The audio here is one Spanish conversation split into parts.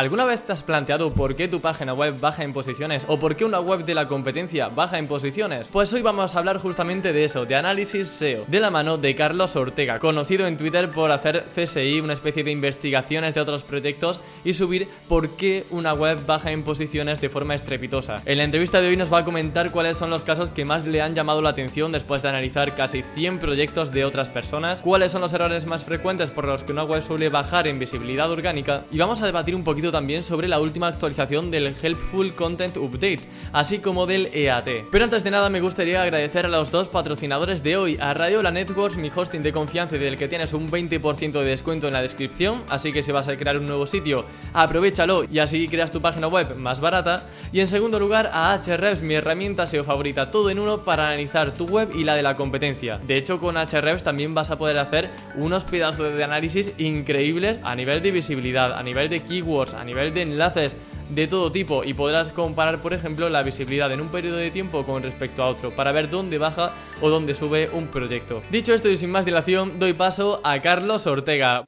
¿Alguna vez te has planteado por qué tu página web baja en posiciones o por qué una web de la competencia baja en posiciones? Pues hoy vamos a hablar justamente de eso, de análisis SEO, de la mano de Carlos Ortega, conocido en Twitter por hacer CSI, una especie de investigaciones de otros proyectos y subir por qué una web baja en posiciones de forma estrepitosa. En la entrevista de hoy nos va a comentar cuáles son los casos que más le han llamado la atención después de analizar casi 100 proyectos de otras personas, cuáles son los errores más frecuentes por los que una web suele bajar en visibilidad orgánica y vamos a debatir un poquito también sobre la última actualización del Helpful Content Update, así como del EAT. Pero antes de nada me gustaría agradecer a los dos patrocinadores de hoy, a La Networks, mi hosting de confianza y del que tienes un 20% de descuento en la descripción, así que si vas a crear un nuevo sitio, aprovechalo y así creas tu página web más barata. Y en segundo lugar a Ahrefs, mi herramienta SEO favorita, todo en uno para analizar tu web y la de la competencia. De hecho, con Ahrefs también vas a poder hacer unos pedazos de análisis increíbles a nivel de visibilidad, a nivel de keywords, a nivel de enlaces de todo tipo y podrás comparar, por ejemplo, la visibilidad en un periodo de tiempo con respecto a otro para ver dónde baja o dónde sube un proyecto. Dicho esto y sin más dilación, doy paso a Carlos Ortega.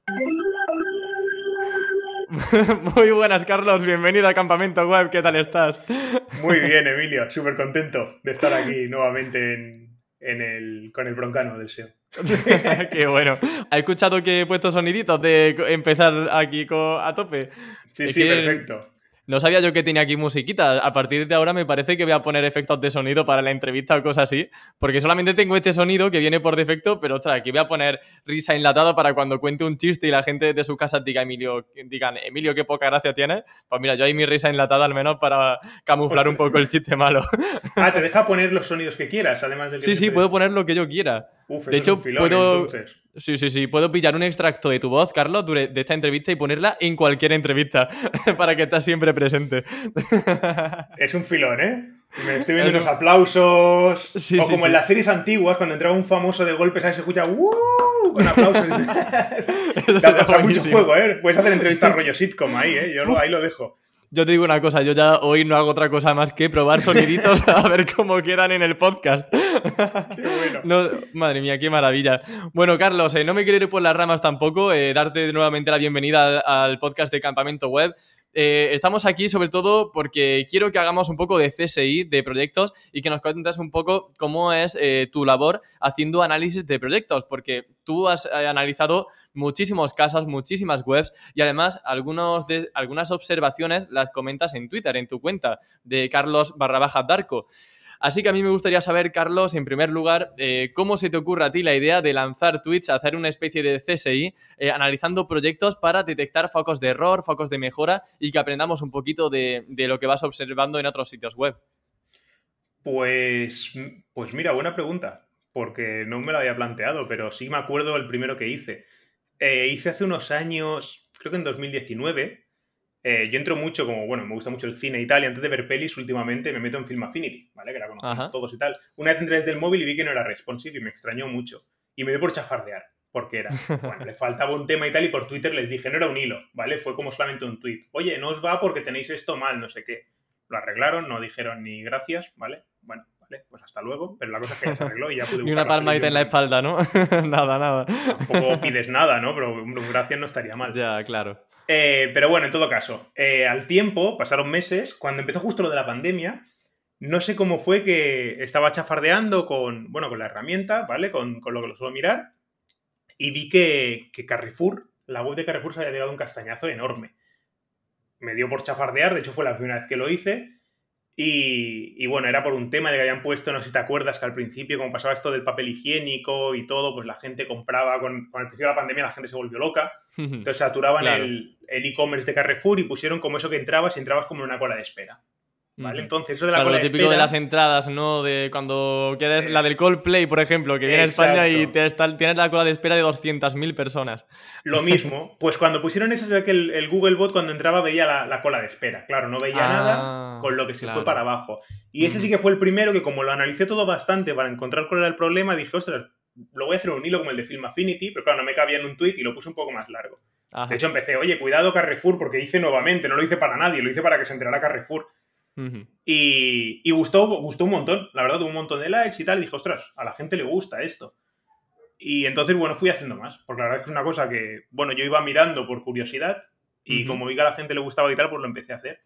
Muy buenas, Carlos. Bienvenido a Campamento Web. ¿Qué tal estás? Muy bien, Emilio. Súper contento de estar aquí nuevamente en, el, con el broncano del SEO. Qué bueno. ¿Has escuchado que he puesto soniditos de empezar aquí a tope? Sí, sí, perfecto. No sabía yo que tenía aquí musiquita. A partir de ahora me parece que voy a poner efectos de sonido para la entrevista o cosas así. Porque solamente tengo este sonido que viene por defecto, pero ostras, aquí voy a poner risa enlatada para cuando cuente un chiste y la gente de su casa diga, Emilio, digan, Emilio, qué poca gracia tiene. Pues mira, yo hay mi risa enlatada al menos para camuflar un poco el chiste malo. ah, te deja poner los sonidos que quieras, además del que Sí, sí, puedo poner lo que yo quiera. Uf, de hecho, puedo. Entonces. Sí, sí, sí. Puedo pillar un extracto de tu voz, Carlos, de esta entrevista y ponerla en cualquier entrevista para que estés siempre presente. Es un filón, ¿eh? Me estoy viendo los aplausos. Sí, o como en las series antiguas, cuando entraba un famoso de golpes, ahí se escucha ¡Woo! Con aplausos. da, mucho juego, ¿eh? Puedes hacer entrevistas rollo sitcom ahí, ¿eh? Yo ahí lo dejo. Yo te digo una cosa, yo ya hoy no hago otra cosa más que probar soniditos a ver cómo quedan en el podcast. Qué bueno. madre mía, qué maravilla. Bueno, Carlos, eh, no me quiero ir por las ramas tampoco, eh, darte nuevamente la bienvenida al, podcast de Campamento Web. Eh, estamos aquí sobre todo porque quiero que hagamos un poco de CSI de proyectos y que nos cuentes un poco cómo es tu labor haciendo análisis de proyectos, porque tú has analizado muchísimos casos, muchísimas webs y además algunos de, algunas observaciones las comentas en Twitter, en tu cuenta de Carlos barra baja Darko. Así que a mí me gustaría saber, Carlos, en primer lugar, eh, cómo se te ocurre a ti la idea de lanzar tweets, hacer una especie de CSI, eh, analizando proyectos para detectar focos de error, focos de mejora y que aprendamos un poquito de, lo que vas observando en otros sitios web. Pues, pues mira, buena pregunta, porque no me lo había planteado, pero sí me acuerdo el primero que hice. Eh, hice hace unos años, creo que en 2019, eh, yo entro mucho, como bueno, me gusta mucho el cine y tal, y antes de ver pelis, últimamente me meto en Film Affinity, ¿vale? Que la conocemos todos y tal. Una vez entré desde el móvil y vi que no era responsive y me extrañó mucho. Y me dio por chafardear, porque era, bueno, le faltaba un tema y tal, y por Twitter les dije, no era un hilo, ¿vale? Fue como solamente un tweet. Oye, no os va porque tenéis esto mal, no sé qué. Lo arreglaron, no dijeron ni gracias, ¿vale? Bueno, vale, pues hasta luego. Pero la cosa es que se arregló y ya pude Y una palmadita en la espalda, ¿no? nada, nada. Tampoco pides nada, ¿no? Pero gracias no estaría mal. Ya, claro. Eh, pero bueno, en todo caso, eh, al tiempo, pasaron meses, cuando empezó justo lo de la pandemia, no sé cómo fue que estaba chafardeando con, bueno, con la herramienta, ¿vale? Con, lo que lo suelo mirar, y vi que, que, Carrefour, la web de Carrefour se había llegado un castañazo enorme. Me dio por chafardear, de hecho fue la primera vez que lo hice, y, bueno, era por un tema de que habían puesto, no sé si te acuerdas, que al principio, como pasaba esto del papel higiénico y todo, pues la gente compraba, con, con el principio de la pandemia la gente se volvió loca. Entonces saturaban el e-commerce de Carrefour y pusieron como eso que entrabas y entrabas como en una cola de espera. ¿Vale? Entonces, eso de la claro, cola lo típico de, las entradas, ¿no? De cuando quieres la del Coldplay, por ejemplo, que viene a España y tienes la cola de espera de 200.000 personas. Lo mismo, pues cuando pusieron eso, se ve que el, Google Bot cuando entraba veía la, cola de espera. Claro, no veía ah, nada, con lo que se fue para abajo. Y ese sí que fue el primero que, como lo analicé todo bastante para encontrar cuál era el problema, dije, ostras, lo voy a hacer un hilo como el de Film Affinity, pero claro, no me cabía en un tweet y lo puse un poco más largo. De hecho, empecé, oye, cuidado Carrefour, porque hice nuevamente, no lo hice para nadie, lo hice para que se enterara Carrefour y, gustó, gustó un montón, la verdad, tuvo un montón de likes y tal. Y dije, ostras, a la gente le gusta esto. Y entonces, bueno, fui haciendo más, porque la verdad es que es una cosa que, bueno, yo iba mirando por curiosidad Y como vi que a la gente le gustaba y tal, pues lo empecé a hacer.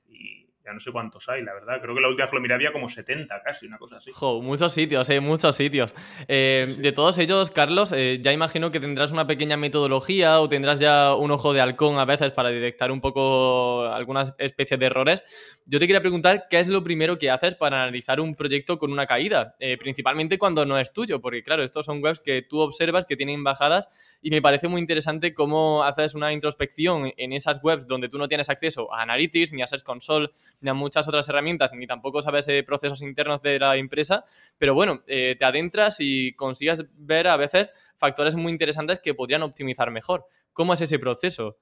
Ya no sé cuántos hay, la verdad. Creo que la última vez que lo miré había como 70 casi, una cosa así. Jo, muchos sitios, eh, muchos sitios. Eh, de todos ellos, Carlos, eh, ya imagino que tendrás una pequeña metodología o tendrás ya un ojo de halcón a veces para detectar un poco algunas especies de errores. Yo te quería preguntar qué es lo primero que haces para analizar un proyecto con una caída, eh, principalmente cuando no es tuyo, porque claro, estos son webs que tú observas que tienen bajadas y me parece muy interesante cómo haces una introspección en esas webs donde tú no tienes acceso a Analytics ni a Search Console ni a muchas otras herramientas, ni tampoco sabes eh, procesos internos de la empresa, pero bueno, eh, te adentras y consigues ver a veces factores muy interesantes que podrían optimizar mejor. ¿Cómo es ese proceso?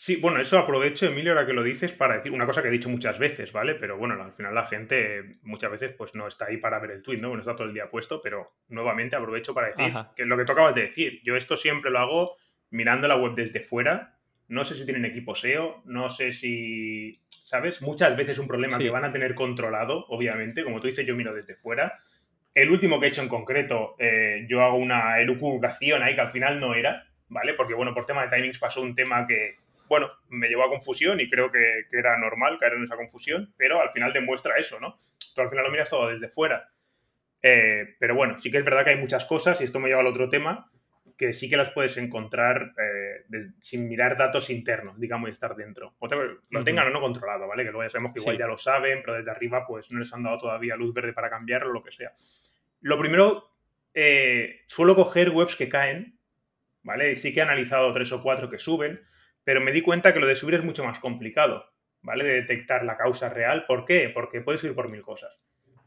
Sí, bueno, eso aprovecho, Emilio, ahora que lo dices, para decir una cosa que he dicho muchas veces, ¿vale? Pero bueno, al final la gente muchas veces pues no está ahí para ver el tweet, ¿no? Bueno, está todo el día puesto, pero nuevamente aprovecho para decir que lo que tú acabas de decir, yo esto siempre lo hago mirando la web desde fuera, no sé si tienen equipo SEO, no sé si, ¿sabes? Muchas veces un problema que van a tener controlado, obviamente, como tú dices, yo miro desde fuera. El último que he hecho en concreto, eh, yo hago una elucubración ahí que al final no era, ¿vale? Porque bueno, por tema de timings pasó un tema que bueno, me llevó a confusión y creo que, era normal caer en esa confusión, pero al final demuestra eso, ¿no? Tú al final lo miras todo desde fuera. Eh, pero bueno, sí que es verdad que hay muchas cosas, y esto me lleva al otro tema, que sí que las puedes encontrar eh, sin mirar datos internos, digamos, y estar dentro. O lo tengan o no controlado, ¿vale? Que luego ya sabemos que igual ya lo saben, pero desde arriba pues no les han dado todavía luz verde para cambiarlo o lo que sea. Lo primero, eh, suelo coger webs que caen, ¿vale? Sí que he analizado tres o cuatro que suben, pero me di cuenta que lo de subir es mucho más complicado, ¿vale? De detectar la causa real. ¿Por qué? Porque puede subir por mil cosas.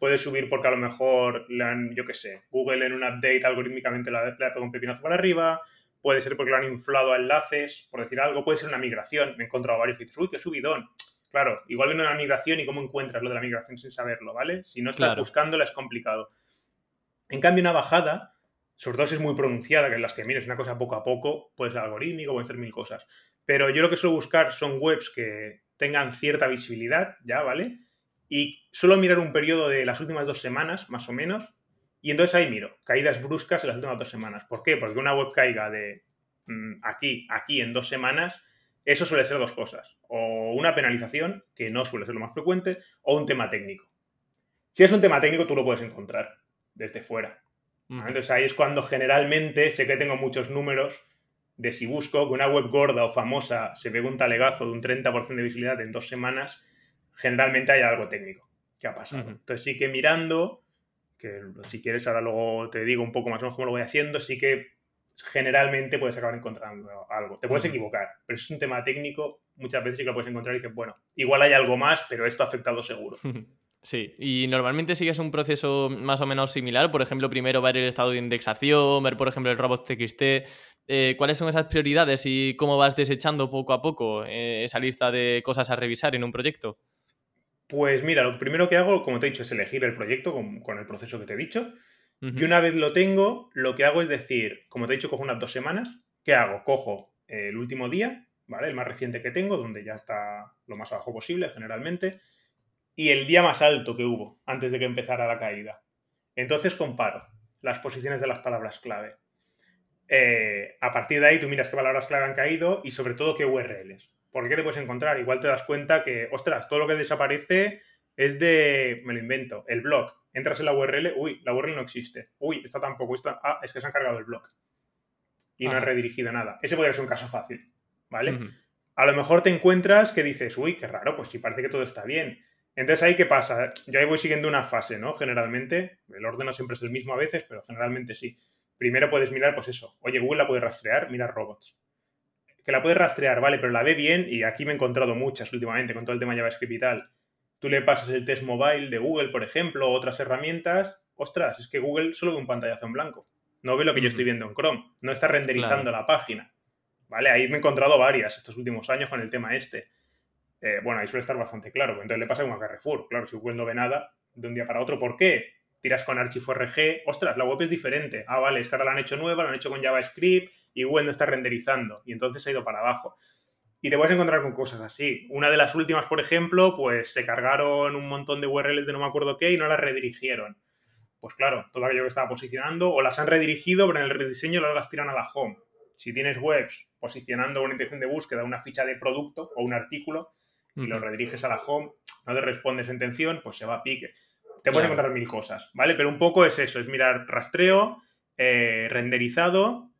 Puede subir porque a lo mejor, yo qué sé, Google en un update algorítmicamente le ha pegado un pepinazo para arriba, puede ser porque lo han inflado a enlaces, por decir algo, puede ser una migración. Me he encontrado varios que dices, uy, qué subidón. Claro, igual viene una migración y cómo encuentras lo de la migración sin saberlo, ¿vale? Si no estás buscándola es complicado. En cambio, una bajada, sobre todo si es muy pronunciada, que en las que mires una cosa poco a poco, puede ser algorítmico, pueden ser mil cosas. Pero yo lo que suelo buscar son webs que tengan cierta visibilidad, ¿ya? ¿Vale? Y suelo mirar un periodo de las últimas dos semanas, más o menos, y entonces ahí miro, caídas bruscas en las últimas dos semanas. ¿Por qué? Porque una web caiga de mm, aquí, aquí en dos semanas, eso suele ser dos cosas. O una penalización, que no suele ser lo más frecuente, o un tema técnico. Si es un tema técnico, tú lo puedes encontrar desde fuera. Entonces ahí es cuando generalmente sé que tengo muchos números de si busco que una web gorda o famosa se pegue un talegazo de un 30% de visibilidad en dos semanas, generalmente hay algo técnico que ha pasado. Entonces sí que mirando, que si quieres ahora luego te digo un poco más o menos cómo lo voy haciendo, sí que generalmente puedes acabar encontrando algo. Te puedes equivocar, pero es un tema técnico, muchas veces sí que lo puedes encontrar y dices, bueno, igual hay algo más, pero esto ha afectado seguro. Sí, y normalmente sigues un proceso más o menos similar. Por ejemplo, primero ver el estado de indexación, ver, por ejemplo, el robot TXT. Eh, ¿Cuáles son esas prioridades y cómo vas desechando poco a poco eh, esa lista de cosas a revisar en un proyecto? Pues mira, lo primero que hago, como te he dicho, es elegir el proyecto con, el proceso que te he dicho. Y una vez lo tengo, lo que hago es decir, como te he dicho, cojo unas dos semanas. ¿Qué hago? Cojo el último día, ¿vale? El más reciente que tengo, donde ya está lo más abajo posible, generalmente y el día más alto que hubo antes de que empezara la caída. Entonces comparo las posiciones de las palabras clave. Eh, a partir de ahí tú miras qué palabras clave han caído y sobre todo qué URLs. ¿Por qué te puedes encontrar? Igual te das cuenta que, ostras, todo lo que desaparece es de, me lo invento, el blog. Entras en la URL, uy, la URL no existe. Uy, está tampoco, está, ah, es que se han cargado el blog. Y no han redirigido nada. Ese podría ser un caso fácil, ¿vale? A lo mejor te encuentras que dices, uy, qué raro, pues si parece que todo está bien entonces ahí qué pasa, yo ahí voy siguiendo una fase, ¿no? Generalmente, el orden no siempre es el mismo a veces, pero generalmente sí. Primero puedes mirar, pues eso, oye, Google la puede rastrear, mira robots. Que la puedes rastrear, vale, pero la ve bien y aquí me he encontrado muchas últimamente con todo el tema JavaScript y tal. Tú le pasas el test mobile de Google, por ejemplo, o otras herramientas, ostras, es que Google solo ve un pantallazo en blanco. No ve lo que yo estoy viendo en Chrome, no está renderizando la página. ¿Vale? Ahí me he encontrado varias estos últimos años con el tema este. Eh, bueno, ahí suele estar bastante claro. Entonces le pasa como a Carrefour. Claro, si Google no ve nada de un día para otro, ¿por qué? Tiras con Archivo.rg, ostras, la web es diferente. Ah, vale, es que ahora la han hecho nueva, la han hecho con JavaScript y Google no está renderizando. Y entonces ha ido para abajo. Y te puedes encontrar con cosas así. Una de las últimas, por ejemplo, pues se cargaron un montón de URLs de no me acuerdo qué y no las redirigieron. Pues claro, todo aquello que estaba posicionando, o las han redirigido, pero en el rediseño las tiran a la home. Si tienes webs posicionando una intención de búsqueda, una ficha de producto o un artículo, y lo rediriges a la home, no te respondes en intención, pues se va a pique. Te puedes encontrar mil cosas, ¿vale? Pero un poco es eso, es mirar rastreo, eh, renderizado,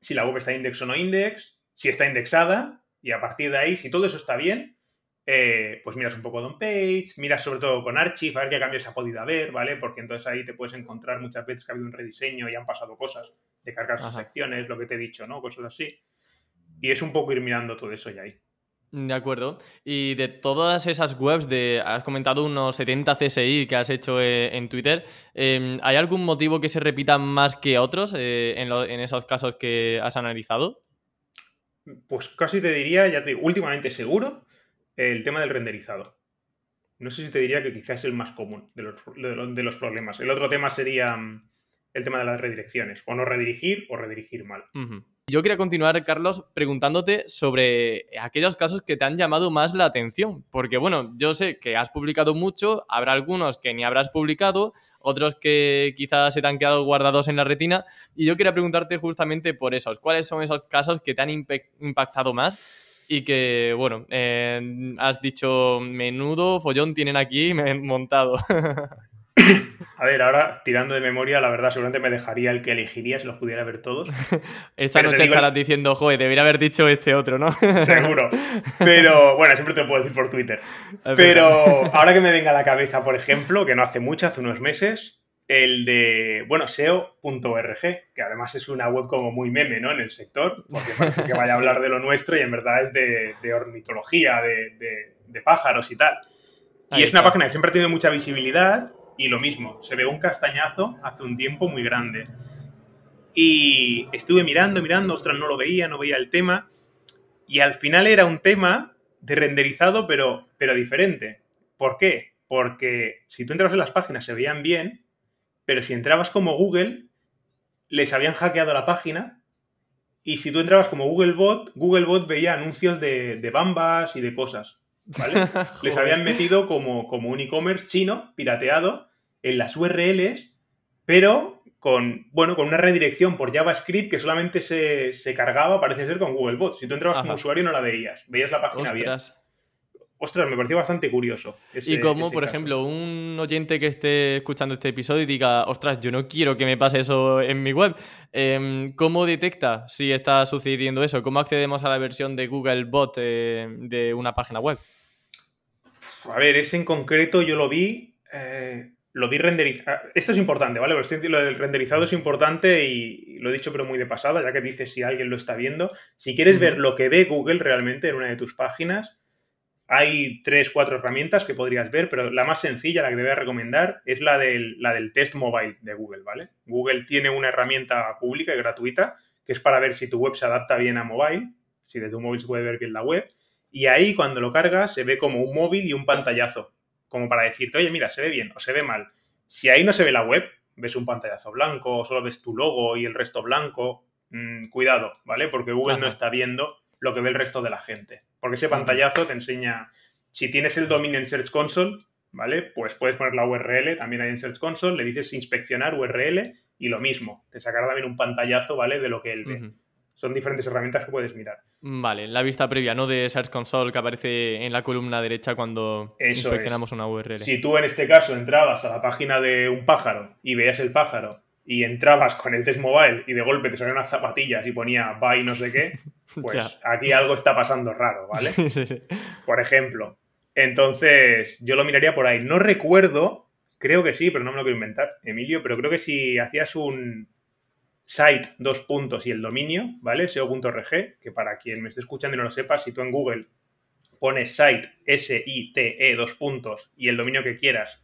si la web está index o no index, si está indexada, y a partir de ahí, si todo eso está bien, eh, pues miras un poco de page, miras sobre todo con Archive, a ver qué cambios ha podido haber, ¿vale? Porque entonces ahí te puedes encontrar muchas veces que ha habido un rediseño y han pasado cosas, de cargar sus secciones, lo que te he dicho, ¿no? Cosas así. Y es un poco ir mirando todo eso ya ahí. De acuerdo. Y de todas esas webs, de, has comentado unos 70 CSI que has hecho eh, en Twitter, em, ¿hay algún motivo que se repita más que otros eh, en, esos casos que has analizado? Pues casi te diría, ya te digo, últimamente seguro, el tema del renderizado. No sé si te diría que quizás es el más común de los, problemas. El otro tema sería mm, el tema de las redirecciones, o no redirigir o redirigir mal. Yo quería continuar, Carlos, preguntándote sobre aquellos casos que te han llamado más la atención, porque bueno, yo sé que has publicado mucho, habrá algunos que ni habrás publicado, otros que quizás se te han quedado guardados en la retina, y yo quería preguntarte justamente por esos, ¿cuáles son esos casos que te han impactado más y que, bueno, eh, has dicho, menudo follón tienen aquí montado. A ver, ahora tirando de memoria, la verdad, seguramente me dejaría el que elegiría si los pudiera ver todos. Esta noche estarás diciendo, joder, debería haber dicho este otro, ¿no? Seguro. Pero bueno, siempre te lo puedo decir por Twitter. Pero ahora que me venga a la cabeza, por ejemplo, que no hace mucho, hace unos meses, el de, bueno, SEO.org, que además es una web como muy meme, ¿no? En el sector, porque parece que vaya a hablar de lo nuestro y en verdad es de, ornitología, de, pájaros y tal. y es una página que siempre ha tenido mucha visibilidad y lo mismo, se ve un castañazo hace un tiempo muy grande. Y estuve mirando, mirando, ostras, no lo veía, no veía el tema. Y al final era un tema de renderizado, pero, pero diferente. ¿Por qué? Porque si tú entrabas en las páginas se veían bien, pero si entrabas como Google, les habían hackeado la página y si tú entrabas como Googlebot, Googlebot veía anuncios de, bambas y de cosas. ¿Vale? les habían metido como, como un e-commerce chino, pirateado, en las URLs, pero con, bueno, con una redirección por JavaScript que solamente se, cargaba, parece ser, con Googlebot. Si tú entrabas como usuario no la veías, veías la página bien. Ostras, me pareció bastante curioso. y como, por ejemplo, un oyente que esté escuchando este episodio y diga, ostras, yo no quiero que me pase eso en mi web, em, ¿cómo detecta si está sucediendo eso? ¿Cómo accedemos a la versión de Google Bot eh, de una página web? A ver, ese en concreto yo lo vi, eh, lo vi renderizado. Ah, esto es importante, ¿vale? lo del renderizado es importante y lo he dicho pero muy de pasada, ya que dices si alguien lo está viendo. Si quieres ver lo que ve Google realmente en una de tus páginas, hay tres, cuatro herramientas que podrías ver, pero la más sencilla, la que te voy a recomendar, es la del, la del test mobile de Google, ¿vale? Google tiene una herramienta pública y gratuita que es para ver si tu web se adapta bien a mobile, si desde un móvil se puede ver bien la web, y ahí cuando lo cargas se ve como un móvil y un pantallazo, como para decirte, oye, mira, se ve bien o se ve mal. Si ahí no se ve la web, ves un pantallazo blanco, solo ves tu logo y el resto blanco, mm, cuidado, ¿vale? Porque Google no está viendo lo que ve el resto de la gente. Porque ese pantallazo te enseña, si tienes el dominio en Search Console, ¿vale? Pues puedes poner la URL, también hay en Search Console, le dices inspeccionar URL y lo mismo, te sacará también un pantallazo, ¿vale? De lo que él ve. Son diferentes herramientas que puedes mirar. Vale, la vista previa, ¿no? De Search Console que aparece en la columna derecha cuando inspeccionamos una URL. Si tú en este caso entrabas a la página de un pájaro y veías el pájaro y entrabas con el test mobile y de golpe te salían unas zapatillas y ponía buy no sé qué, pues aquí algo está pasando raro, ¿vale? Sí, sí. Por ejemplo. Entonces, yo lo miraría por ahí. No recuerdo, creo que sí, pero no me lo quiero inventar, Emilio, pero creo que si hacías un site, dos puntos y el dominio, ¿vale? SEO.org, que para quien me esté escuchando y no lo sepa, si tú en Google pones site, S-I-T-E, dos puntos y el dominio que quieras,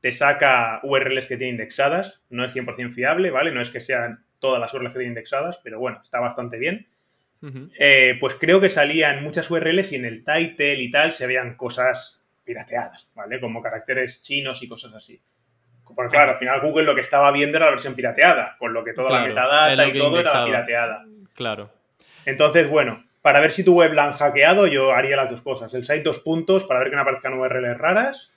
te saca URLs que tiene indexadas, no es 100% fiable, ¿vale? No es que sean todas las URLs que tiene indexadas, pero bueno, está bastante bien. Eh, pues creo que salían muchas URLs y en el title y tal se veían cosas pirateadas, ¿vale? Como caracteres chinos y cosas así. Porque claro, al final Google lo que estaba viendo era la versión pirateada, con lo que toda la metadata y todo era pirateada. Claro. Entonces, bueno, para ver si tu web la han hackeado, yo haría las dos cosas. El site dos puntos para ver que no aparezcan URLs raras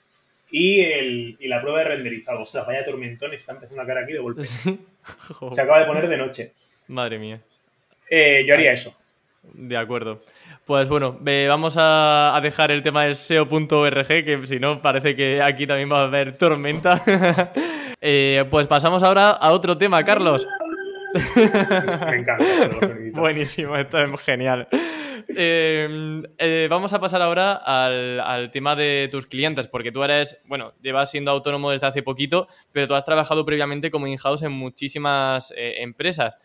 y, el, y la prueba de renderizado. Ostras, vaya tormentón, está empezando a caer aquí de golpe. Se acaba de poner de noche. Madre mía. eh, yo haría eso. De acuerdo. Pues bueno, vamos a, dejar el tema del SEO.org, que si no parece que aquí también va a haber tormenta. Eh, pues pasamos ahora a otro tema, Carlos. Me encanta. Buenísimo, esto es genial. Em, eh, vamos a pasar ahora al, tema de tus clientes, porque tú eres, bueno, llevas siendo autónomo desde hace poquito, pero tú has trabajado previamente como in-house en muchísimas eh, empresas.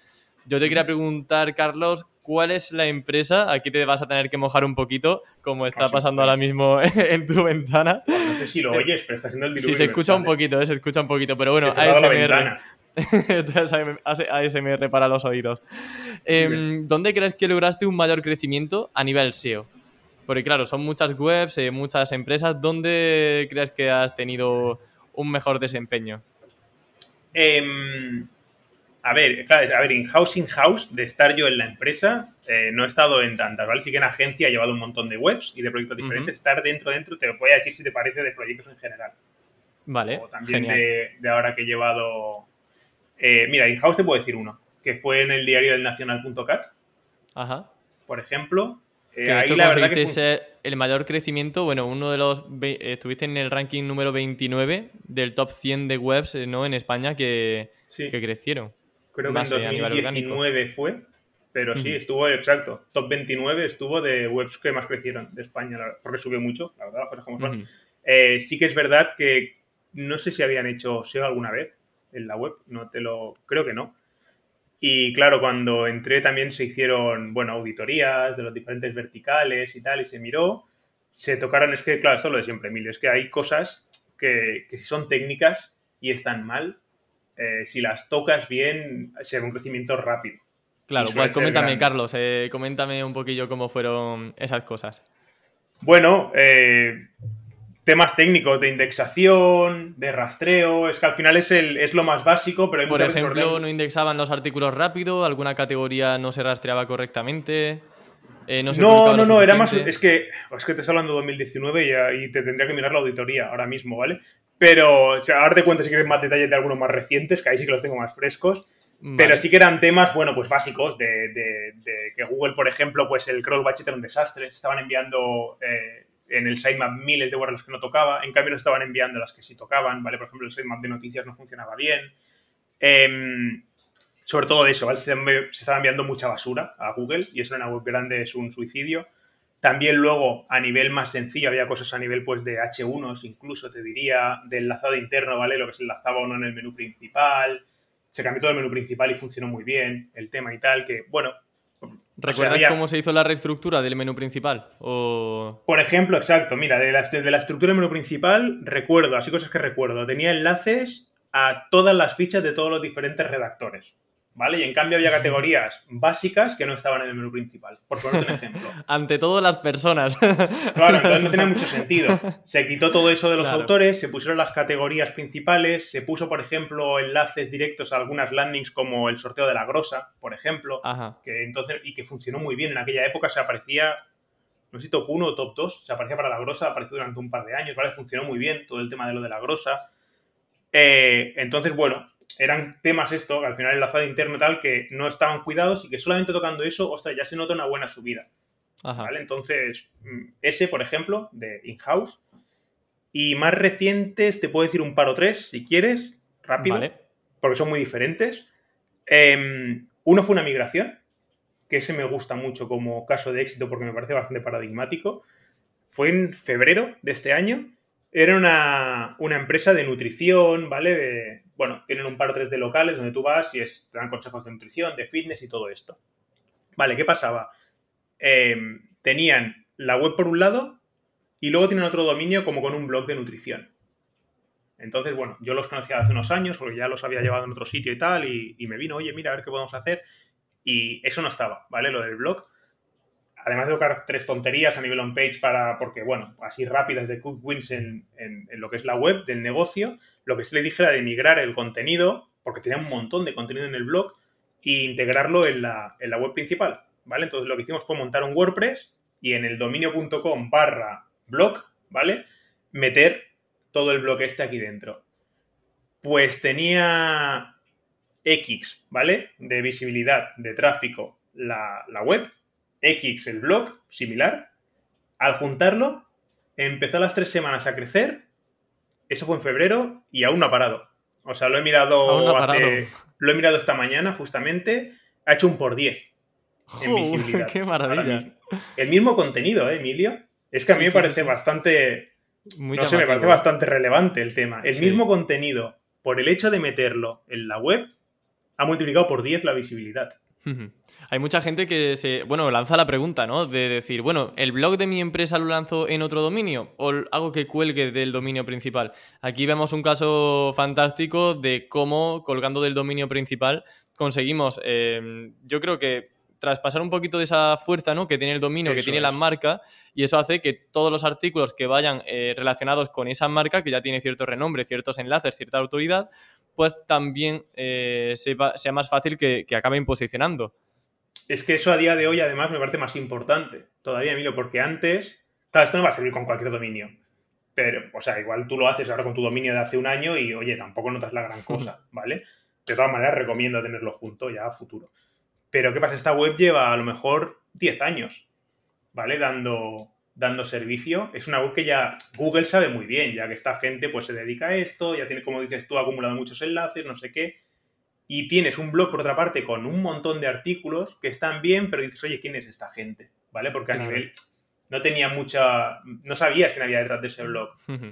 Yo te quería preguntar, Carlos, ¿cuál es la empresa? Aquí te vas a tener que mojar un poquito, como está pasando ahora mismo en tu ventana. No sé si lo oyes, pero está haciendo el diluvio. Sí, se escucha un poquito, se escucha un poquito, pero bueno, ASMR. ASMR para los oídos. Em, ¿Dónde crees que lograste un mayor crecimiento a nivel SEO? Porque claro, son muchas webs, eh, muchas empresas. ¿Dónde crees que has tenido un mejor desempeño? Em, a ver, claro, a ver, in-house, in-house, de estar yo en la empresa, eh, no he estado en tantas, ¿vale? Sí que en agencia he llevado un montón de webs y de proyectos diferentes. Estar dentro, dentro, te voy a decir si te parece de proyectos en general. Vale. O también de, ahora que he llevado. Eh, mira, in-house te puedo decir uno, que fue en el diario del nacional.cat. Ajá. Por ejemplo. Eh, que de hecho la conseguiste el mayor crecimiento, bueno, uno de los... Estuviste en el ranking número 29 del top 100 de webs ¿no? en España que, que crecieron. Creo que en 2019 fue, pero sí, estuvo, exacto, top 29 estuvo de webs que más crecieron de España, porque subió mucho, la verdad, las como son. Eh, sí que es verdad que no sé si habían hecho SEO alguna vez en la web, no te lo, creo que no. Y claro, cuando entré también se hicieron, bueno, auditorías de los diferentes verticales y tal, y se miró, se tocaron, es que, claro, esto es lo de siempre, Emilio, es que hay cosas que, que son técnicas y están mal, eh, si las tocas bien, se ve un crecimiento rápido. Claro, pues coméntame, Carlos, eh, coméntame un poquillo cómo fueron esas cosas. Bueno, eh, temas técnicos de indexación, de rastreo, es que al final es, el, es lo más básico, pero hay Por ejemplo, no indexaban los artículos rápido, alguna categoría no se rastreaba correctamente. no, no, no, era más. Es que, es que te estoy hablando de 2019 y, y, te tendría que mirar la auditoría ahora mismo, ¿vale? Pero, o sea, ahora te cuento si quieres más detalles de algunos más recientes, que ahí sí que los tengo más frescos. Pero sí que eran temas, bueno, pues básicos, de, que Google, por ejemplo, pues el crawlbatch era un desastre. Estaban enviando eh, en el sitemap miles de URLs que no tocaba. En cambio, nos estaban enviando las que sí tocaban, ¿vale? Por ejemplo, el sitemap de noticias no funcionaba bien. Em, sobre todo eso, ¿vale? Se, estaba enviando mucha basura a Google y eso en una web grande es un suicidio. También luego, a nivel más sencillo, había cosas a nivel pues de H1, incluso te diría, de enlazado interno, ¿vale? Lo que se enlazaba o no en el menú principal. Se cambió todo el menú principal y funcionó muy bien el tema y tal, que bueno. ¿Recuerdas cómo se hizo la reestructura del menú principal? O... Por ejemplo, exacto, mira, de la, de la estructura del menú principal, recuerdo, así cosas que recuerdo, tenía enlaces a todas las fichas de todos los diferentes redactores. ¿Vale? Y en cambio había categorías básicas que no estaban en el menú principal, por ponerte un ejemplo. Ante todo las personas. claro, entonces no tenía mucho sentido. Se quitó todo eso de los autores, se pusieron las categorías principales, se puso, por ejemplo, enlaces directos a algunas landings como el sorteo de la grosa, por ejemplo, que entonces y que funcionó muy bien en aquella época, se aparecía no sé si top 1 o top 2, se aparecía para la grosa, apareció durante un par de años, ¿vale? Funcionó muy bien todo el tema de lo de la grosa. Eh, entonces, bueno, eran temas esto, al final el enlazado interno tal, que no estaban cuidados y que solamente tocando eso, ostras, ya se nota una buena subida. ¿Vale? Entonces, mm, ese, por ejemplo, de in-house. Y más recientes, te puedo decir un par o tres, si quieres, rápido, porque son muy diferentes. Em, uno fue una migración, que ese me gusta mucho como caso de éxito porque me parece bastante paradigmático. Fue en febrero de este año era una, empresa de nutrición, ¿vale? De, bueno, un par o tres de locales donde tú vas y te dan consejos de nutrición, de fitness y todo esto. Vale, ¿qué pasaba? Em, tenían la web por un lado y luego tienen otro dominio como con un blog de nutrición. Entonces, bueno, yo los conocía hace unos años porque ya los había llevado en otro sitio y tal y, me vino, oye, mira, a ver qué podemos hacer. Y eso no estaba, ¿vale? Lo del blog además de tocar tres tonterías a nivel on-page para, porque bueno, así rápidas de quick wins en, lo que es la web del negocio, lo que se le dije era de migrar el contenido, porque tenía un montón de contenido en el blog, e integrarlo en la, web principal, ¿vale? Entonces lo que hicimos fue montar un WordPress y en el dominio.com barra blog, ¿vale? Meter todo el blog este aquí dentro. Pues tenía X, ¿vale? De visibilidad, de tráfico, la, la web, X el blog, similar. Al juntarlo, empezó a las tres semanas a crecer. Eso fue en febrero y aún no ha parado. O sea, lo he mirado no hace- lo he mirado esta mañana justamente. Ha hecho un por 10 en ¡Joder, visibilidad. ¡Qué maravilla! El mismo contenido, ¿eh, Emilio? Es que a Sí, mí me sí, parece sí, bastante Muy no sé, me parece bastante relevante el tema. El mismo contenido, por el hecho de meterlo en la web, ha multiplicado por 10 la visibilidad. Hay mucha gente que se, bueno, lanza la pregunta, ¿no? De decir, bueno, ¿el blog de mi empresa lo lanzo en otro dominio o hago que cuelgue del dominio principal? Aquí vemos un caso fantástico de cómo colgando del dominio principal conseguimos, eh, yo creo que traspasar un poquito de esa fuerza, ¿no? Que tiene el dominio, que tiene es. la marca y eso hace que todos los artículos que vayan eh, relacionados con esa marca, que ya tiene cierto renombre, ciertos enlaces, cierta autoridad, pues también eh, sea más fácil que, que acaben posicionando. Es que eso a día de hoy, además, me parece más importante todavía, Emilio, porque antes, claro, esto no va a servir con cualquier dominio. Pero, o sea, igual tú lo haces ahora con tu dominio de hace un año y, oye, tampoco notas la gran cosa, ¿vale? De todas maneras, recomiendo tenerlo junto ya a futuro. Pero, ¿qué pasa? Esta web lleva a lo mejor 10 años, ¿vale? Dando, dando servicio. Es una web que ya Google sabe muy bien, ya que esta gente pues se dedica a esto, ya tiene, como dices tú, acumulado muchos enlaces, no sé qué. Y tienes un blog, por otra parte, con un montón de artículos que están bien, pero dices, oye, ¿quién es esta gente? ¿Vale? Porque a nivel... No tenía mucha... No sabías quién había detrás de ese blog.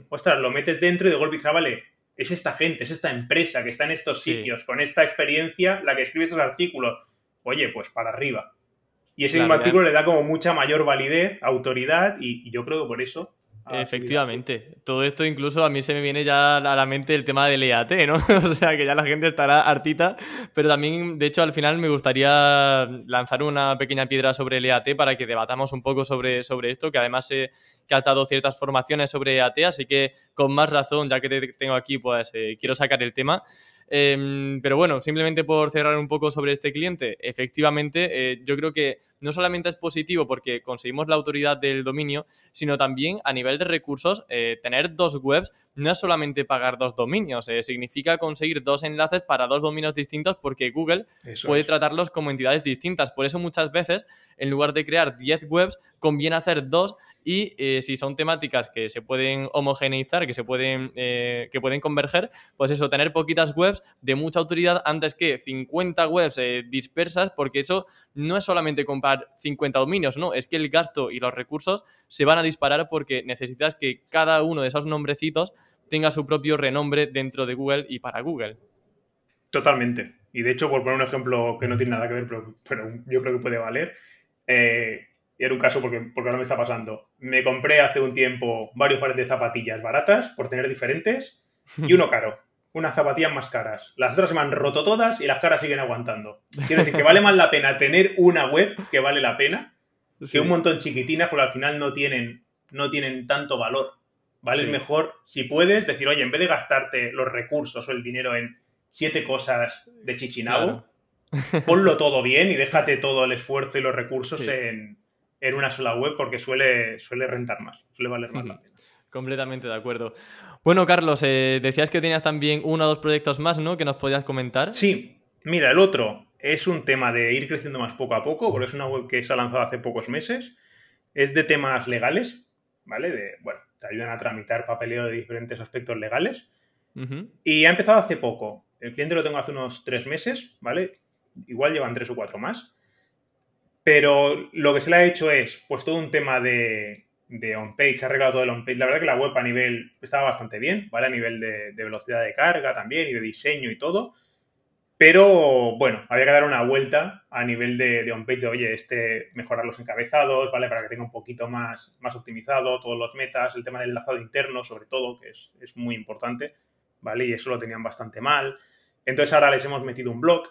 Ostras, lo metes dentro y de golpe dices, ah, vale, es esta gente, es esta empresa que está en estos Sí. sitios, con esta experiencia, la que escribe estos artículos. Oye, pues para arriba. Y ese Claro, mismo ya. artículo le da como mucha mayor validez, autoridad, y, y yo creo que por eso... subido Efectivamente. Todo esto incluso a mí se me viene ya a la mente el tema del EAT, ¿no? o sea, que ya la gente estará hartita, pero también, de hecho, al final me gustaría lanzar una pequeña piedra sobre el EAT para que debatamos un poco sobre, sobre esto, que además he captado ciertas formaciones sobre EAT, así que con más razón, ya que te tengo aquí, pues eh, quiero sacar el tema. Em, pero bueno, simplemente por cerrar un poco sobre este cliente, efectivamente, eh, yo creo que no solamente es positivo porque conseguimos la autoridad del dominio, sino también a nivel de recursos, eh, tener dos webs no es solamente pagar dos dominios, eh, significa conseguir dos enlaces para dos dominios distintos porque Google Eso puede es. tratarlos como entidades distintas. Por eso muchas veces, en lugar de crear 10 webs, conviene hacer dos y eh, si son temáticas que se pueden homogeneizar, que se pueden, eh, que pueden converger, pues eso, tener poquitas webs de mucha autoridad antes que 50 webs eh, dispersas, porque eso no es solamente comprar 50 dominios, no, es que el gasto y los recursos se van a disparar porque necesitas que cada uno de esos nombrecitos tenga su propio renombre dentro de Google y para Google. Totalmente. Y de hecho, por poner un ejemplo que no tiene nada que ver, pero, yo creo que puede valer, era un caso porque, porque ahora me está pasando. Me compré hace un tiempo varios pares de zapatillas baratas por tener diferentes y uno caro. Unas zapatillas más caras. Las otras se me han roto todas y las caras siguen aguantando. Quiero decir que vale más la pena tener una web que vale la pena que un montón chiquitinas porque al final no tienen, no tienen tanto valor. ¿Vale? Sí. Es mejor, si puedes, decir, oye, en vez de gastarte los recursos o el dinero en siete cosas de chichinabo, Claro. ponlo todo bien y déjate todo el esfuerzo y los recursos Sí. en, en una sola web porque suele, suele rentar más, suele valer más la pena. Completamente de acuerdo. Bueno, Carlos, eh, decías que tenías también uno o dos proyectos más, ¿no? Que nos podías comentar. Sí, mira, el otro es un tema de ir creciendo más poco a poco, porque es una web que se ha lanzado hace pocos meses. Es de temas legales, ¿vale? De, bueno, te ayudan a tramitar papeleo de diferentes aspectos legales. Y ha empezado hace poco. El cliente lo tengo hace unos tres meses, ¿vale? Igual llevan tres o cuatro más. Pero lo que se le ha hecho es, pues todo un tema de, de on-page, se ha arreglado todo el on-page. La verdad que la web a nivel estaba bastante bien, ¿vale? A nivel de, velocidad de carga también y de diseño y todo. Pero bueno, había que dar una vuelta a nivel de, de on-page de, oye, este, mejorar los encabezados, ¿vale? Para que tenga un poquito más, más optimizado todos los metas, el tema del enlazado interno, sobre todo, que es, es muy importante, ¿vale? Y eso lo tenían bastante mal. Entonces ahora les hemos metido un blog,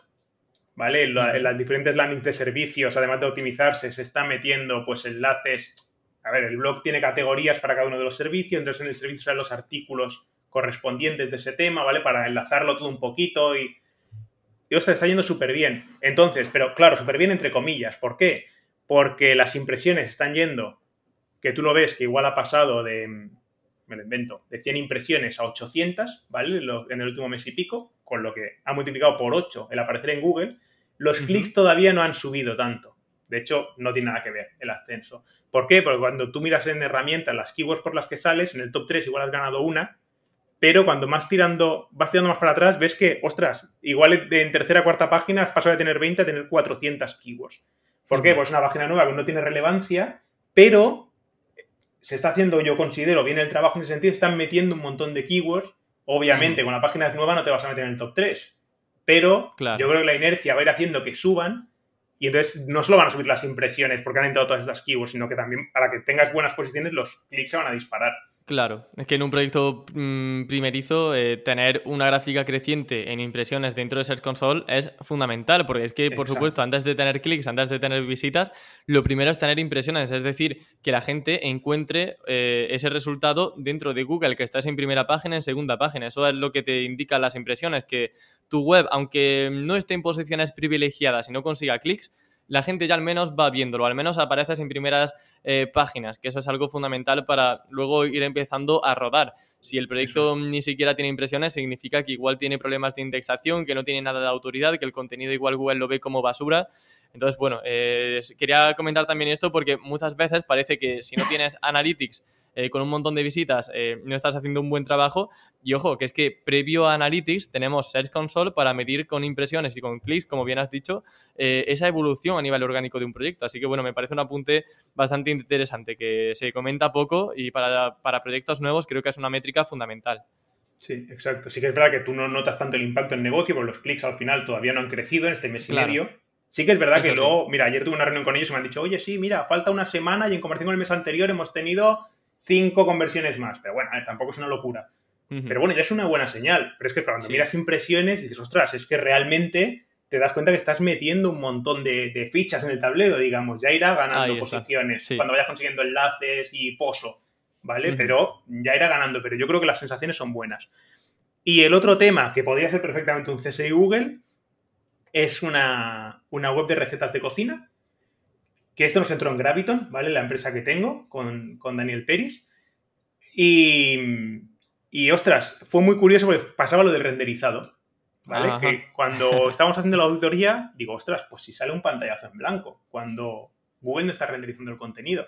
¿vale? En, la- en las diferentes landings de servicios, además de optimizarse, se están metiendo pues enlaces. A ver, el blog tiene categorías para cada uno de los servicios, entonces en el servicio salen los artículos correspondientes de ese tema, ¿vale? Para enlazarlo todo un poquito y, y ostras, está yendo súper bien. Entonces, pero claro, súper bien entre comillas. ¿Por qué? Porque las impresiones están yendo, que tú lo ves que igual ha pasado de, me lo invento, de 100 impresiones a 800, ¿vale? En el último mes y pico, con lo que ha multiplicado por 8 el aparecer en Google. los clics todavía no han subido tanto. De hecho, no tiene nada que ver el ascenso. ¿Por qué? Porque cuando tú miras en herramientas las keywords por las que sales, en el top 3 igual has ganado una, pero cuando más tirando, vas tirando más para atrás, ves que, ostras, igual en tercera o cuarta página has pasado de tener 20 a tener 400 keywords. ¿Por qué? Pues es una página nueva que no tiene relevancia, pero se está haciendo, yo considero, bien el trabajo en ese sentido, están metiendo un montón de keywords. Obviamente, con la página nueva no te vas a meter en el top 3, pero yo creo que la inercia va a ir haciendo que suban y entonces no solo van a subir las impresiones porque han entrado todas estas keywords, sino que también para que tengas buenas posiciones los clics se van a disparar. Claro, es que en un proyecto mm, primerizo eh, tener una gráfica creciente en impresiones dentro de Search Console es fundamental, porque es que, por supuesto, antes de tener clics, antes de tener visitas, lo primero es tener impresiones, es decir, que la gente encuentre eh, ese resultado dentro de Google, que estás en primera página, en segunda página. Eso es lo que te indican las impresiones, que tu web, aunque no esté en posiciones privilegiadas y no consiga clics, la gente ya al menos va viéndolo, al menos apareces en primeras eh, páginas, que eso es algo fundamental para luego ir empezando a rodar. Si el proyecto ni siquiera tiene impresiones, significa que igual tiene problemas de indexación, que no tiene nada de autoridad, que el contenido igual Google lo ve como basura. Entonces, bueno, eh, quería comentar también esto porque muchas veces parece que si no tienes analytics eh, con un montón de visitas eh, no estás haciendo un buen trabajo. Y ojo, que es que previo a Analytics tenemos Search Console para medir con impresiones y con clics, como bien has dicho, eh, esa evolución a nivel orgánico de un proyecto. Así que bueno, me parece un apunte bastante interesante que se comenta poco y para, proyectos nuevos creo que es una métrica fundamental. Sí, exacto. Sí que es verdad que tú no notas tanto el impacto en negocio, porque los clics al final todavía no han crecido en este mes y medio. Sí que es verdad que luego, mira, ayer tuve una reunión con ellos y me han dicho, oye, sí, mira, falta una semana y en comparación con el mes anterior hemos tenido cinco conversiones más. Pero bueno, tampoco es una locura. Pero bueno, ya es una buena señal. Pero es que cuando miras impresiones dices, ostras, es que realmente te das cuenta que estás metiendo un montón de, fichas en el tablero, digamos. Ya irá ganando posiciones cuando vayas consiguiendo enlaces y pozo, ¿vale? Pero ya irá ganando. Pero yo creo que las sensaciones son buenas. Y el otro tema que podría ser perfectamente un CSI Google es una, una web de recetas de cocina que esto nos entró en Graviton, ¿vale? La empresa que tengo con, Daniel Peris. Y, y, ostras, fue muy curioso porque pasaba lo del renderizado, ¿vale? Que cuando estábamos haciendo la auditoría, digo, ostras, pues si sale un pantallazo en blanco, cuando Google no está renderizando el contenido.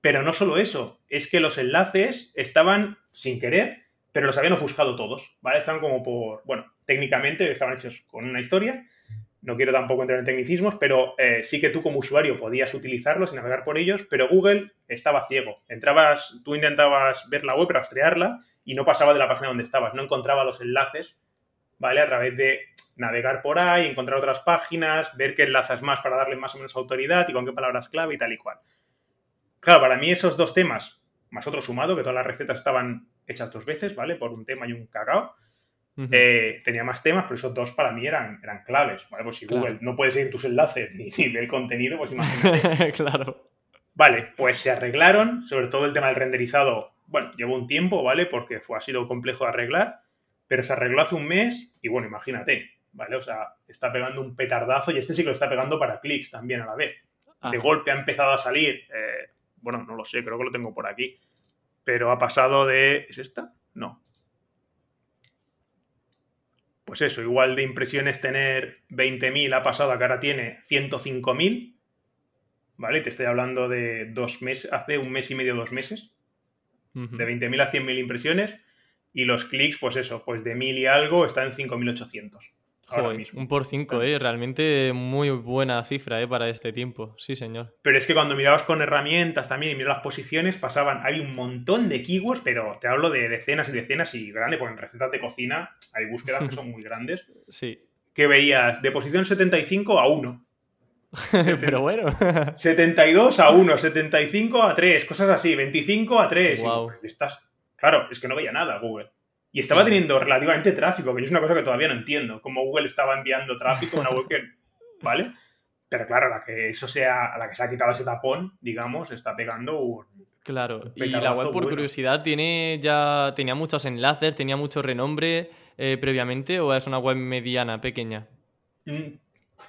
Pero no solo eso, es que los enlaces estaban sin querer, pero los habían ofuscado todos, ¿vale? Estaban como por, bueno, técnicamente estaban hechos con una historia no quiero tampoco entrar en tecnicismos, pero eh, sí que tú como usuario podías utilizarlos y navegar por ellos, pero Google estaba ciego. Entrabas, tú intentabas ver la web, rastrearla y no pasaba de la página donde estabas, no encontraba los enlaces, ¿vale? A través de navegar por ahí, encontrar otras páginas, ver qué enlazas más para darle más o menos autoridad y con qué palabras clave y tal y cual. Claro, para mí esos dos temas, más otro sumado, que todas las recetas estaban hechas dos veces, ¿vale? Por un tema y un cacao eh, tenía más temas, pero esos dos para mí eran, eran claves. ¿vale? Pues si Google no puede seguir tus enlaces ni, ni el contenido, pues imagínate. claro. Vale, pues se arreglaron, sobre todo el tema del renderizado, bueno, llevó un tiempo, ¿vale? Porque fue, ha sido complejo de arreglar, pero se arregló hace un mes y bueno, imagínate, ¿vale? O sea, está pegando un petardazo y este sí que lo está pegando para clics también a la vez. De golpe ha empezado a salir, eh, bueno, no lo sé, creo que lo tengo por aquí, pero ha pasado de... ¿Es esta? No, pues eso, igual de impresiones tener 20.000 ha pasado a que ahora tiene 105.000, ¿vale? Te estoy hablando de dos meses, hace un mes y medio, dos meses, de 20.000 a 100.000 impresiones, y los clics, pues eso, pues de 1.000 y algo está en 5.800. Joder, un por cinco, ¿eh? Realmente muy buena cifra, ¿eh? Para este tiempo. Sí, señor. Pero es que cuando mirabas con herramientas también y miras las posiciones, pasaban, hay un montón de keywords, pero te hablo de decenas y decenas y grande, porque en recetas de cocina hay búsquedas que son muy grandes. Sí. Que veías de posición 75 a 1. pero bueno. 72 a 1, 75 a 3, cosas así, 25 a 3. Wow. estás... Claro, es que no veía nada Google. Y estaba teniendo relativamente tráfico, que es una cosa que todavía no entiendo. Cómo Google estaba enviando tráfico a una web que. ¿Vale? Pero claro, a la que eso sea, a la que se ha quitado ese tapón, digamos, está pegando un. Claro, y la web, por curiosidad, tiene ya tenía muchos enlaces, tenía mucho renombre eh, previamente, o es una web mediana, pequeña? Mm,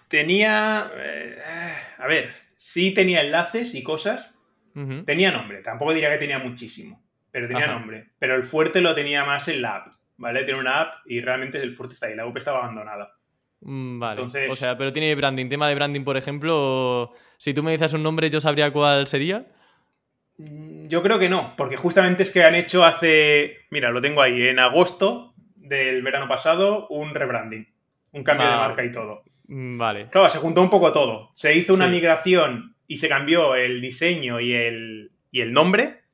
tenía. Eh, a ver, sí tenía enlaces y cosas. Tenía nombre, tampoco diría que tenía muchísimo pero tenía nombre. Pero el fuerte lo tenía más en la app, ¿vale? Tiene una app y realmente el fuerte está ahí, la web estaba abandonada. Mm, vale. O sea, pero tiene branding. Tema de branding, por ejemplo, si tú me dices un nombre, yo sabría cuál sería. Mm, yo creo que no, porque justamente es que han hecho hace, mira, lo tengo ahí, en agosto del verano pasado, un rebranding, un cambio de marca y todo. Mm, vale. Claro, se juntó un poco todo. Se hizo una migración y se cambió el diseño y el, y el nombre.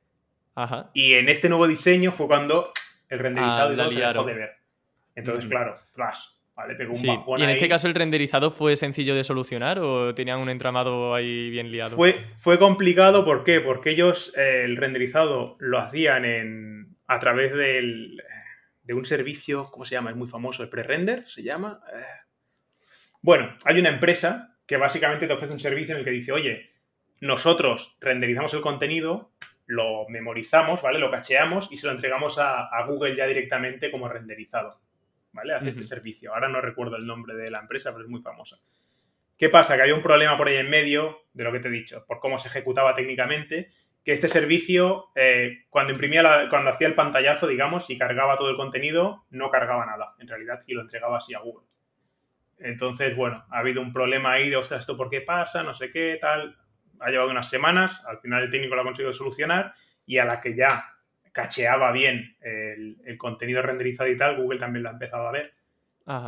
Ajá. Y en este nuevo diseño fue cuando el renderizado ah, se dejó de ver. Entonces, claro, flash. Vale, pegó un ¿Y en este caso el renderizado fue sencillo de solucionar o tenían un entramado ahí bien liado? Fue, fue complicado, ¿por qué? Porque ellos eh, el renderizado lo hacían en, a través del, de un servicio, ¿cómo se llama? Es muy famoso, el pre-render, se llama. Eh. Bueno, hay una empresa que básicamente te ofrece un servicio en el que dice, oye, nosotros renderizamos el contenido, lo memorizamos, ¿vale? Lo cacheamos y se lo entregamos a Google ya directamente como renderizado. ¿vale? Hace este servicio. Ahora no recuerdo el nombre de la empresa, pero es muy famosa. ¿Qué pasa? Que había un problema por ahí en medio de lo que te he dicho, por cómo se ejecutaba técnicamente, que este servicio, eh, cuando imprimía, cuando hacía el pantallazo, digamos, y cargaba todo el contenido, no cargaba nada, en realidad, y lo entregaba así a Google. Entonces, bueno, ha habido un problema ahí de, ostras, ¿esto por qué pasa? No sé qué, tal. Ha llevado unas semanas, al final el técnico lo ha conseguido solucionar, y a la que ya cacheaba bien el, contenido renderizado y tal, Google también lo ha empezado a ver.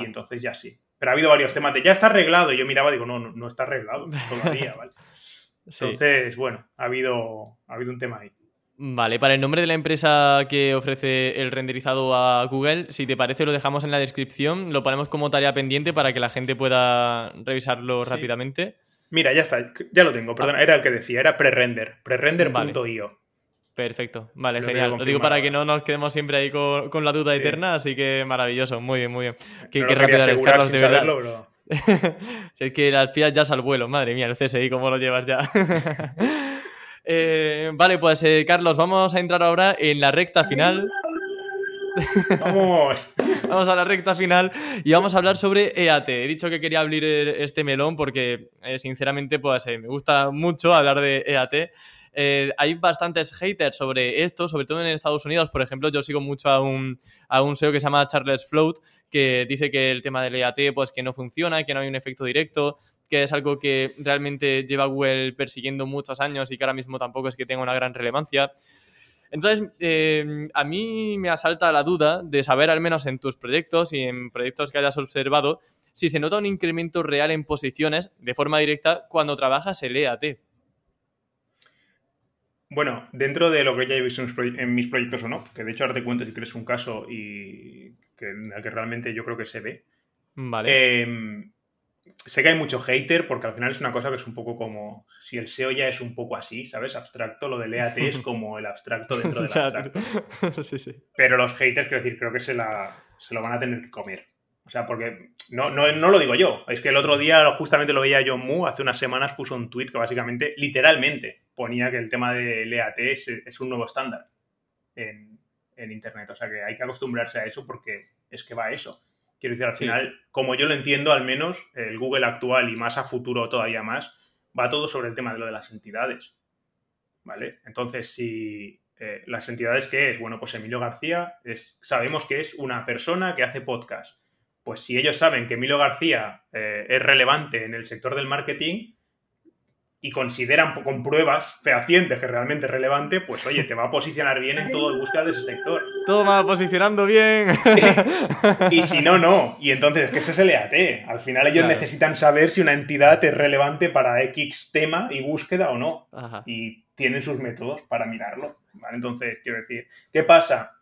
Y entonces ya sí. Pero ha habido varios temas de ya está arreglado. Y yo miraba y digo, no, no, está arreglado todavía, ¿vale? Entonces, bueno, ha habido, ha habido un tema ahí. Vale, para el nombre de la empresa que ofrece el renderizado a Google, si te parece lo dejamos en la descripción, lo ponemos como tarea pendiente para que la gente pueda revisarlo rápidamente. Mira, ya está, ya lo tengo, perdón, era el que decía, era prerender, prerender.io. Perfecto, vale, genial. Lo digo para que no nos quedemos siempre ahí con, la duda eterna, así que maravilloso, muy bien, muy bien. Qué, rápido eres, Carlos, de verdad. si es que las pillas ya al vuelo, madre mía, el CSI, ¿cómo lo llevas ya? Eh, vale, pues eh, Carlos, vamos a entrar ahora en la recta final. Vamos. vamos a la recta final y vamos a hablar sobre EAT. He dicho que quería abrir este melón porque, eh, sinceramente, pues me gusta mucho hablar de EAT. Eh, hay bastantes haters sobre esto, sobre todo en Estados Unidos. Por ejemplo, yo sigo mucho a un, a un SEO que se llama Charles Float, que dice que el tema del EAT pues, que no funciona, que no hay un efecto directo, que es algo que realmente lleva Google persiguiendo muchos años y que ahora mismo tampoco es que tenga una gran relevancia. Entonces, em, a mí me asalta la duda de saber, al menos en tus proyectos y en proyectos que hayas observado, si se nota un incremento real en posiciones de forma directa cuando trabajas el EAT. Bueno, dentro de lo que ya he visto en mis proyectos o no, que de hecho ahora te cuento si quieres un caso y que, en el que realmente yo creo que se ve. Vale. Em, sé que hay mucho hater porque al final es una cosa que es un poco como si el SEO ya es un poco así, ¿sabes? Abstracto, lo del EAT es como el abstracto dentro del abstracto. sí, sí. Pero los haters, quiero decir, creo que se, la, se lo van a tener que comer. O sea, porque no, no, no, lo digo yo. Es que el otro día justamente lo veía John Mu, hace unas semanas puso un tweet que básicamente, literalmente, ponía que el tema del EAT es, un nuevo estándar en, Internet. O sea que hay que acostumbrarse a eso porque es que va a eso. Quiero decir, al final, como yo lo entiendo, al menos el Google actual y más a futuro todavía más, va todo sobre el tema de lo de las entidades. ¿Vale? Entonces, si eh, las entidades, ¿qué es? Bueno, pues Emilio García es, sabemos que es una persona que hace podcast pues si ellos saben que Emilio García eh, es relevante en el sector del marketing y consideran con pruebas fehacientes que realmente es relevante, pues oye, te va a posicionar bien en todo el búsqueda de ese sector. Todo va posicionando bien. y si no, no. Y entonces es que ese es el EAT. Al final ellos necesitan saber si una entidad es relevante para X tema y búsqueda o no. Y tienen sus métodos para mirarlo. Entonces, quiero decir, ¿qué pasa?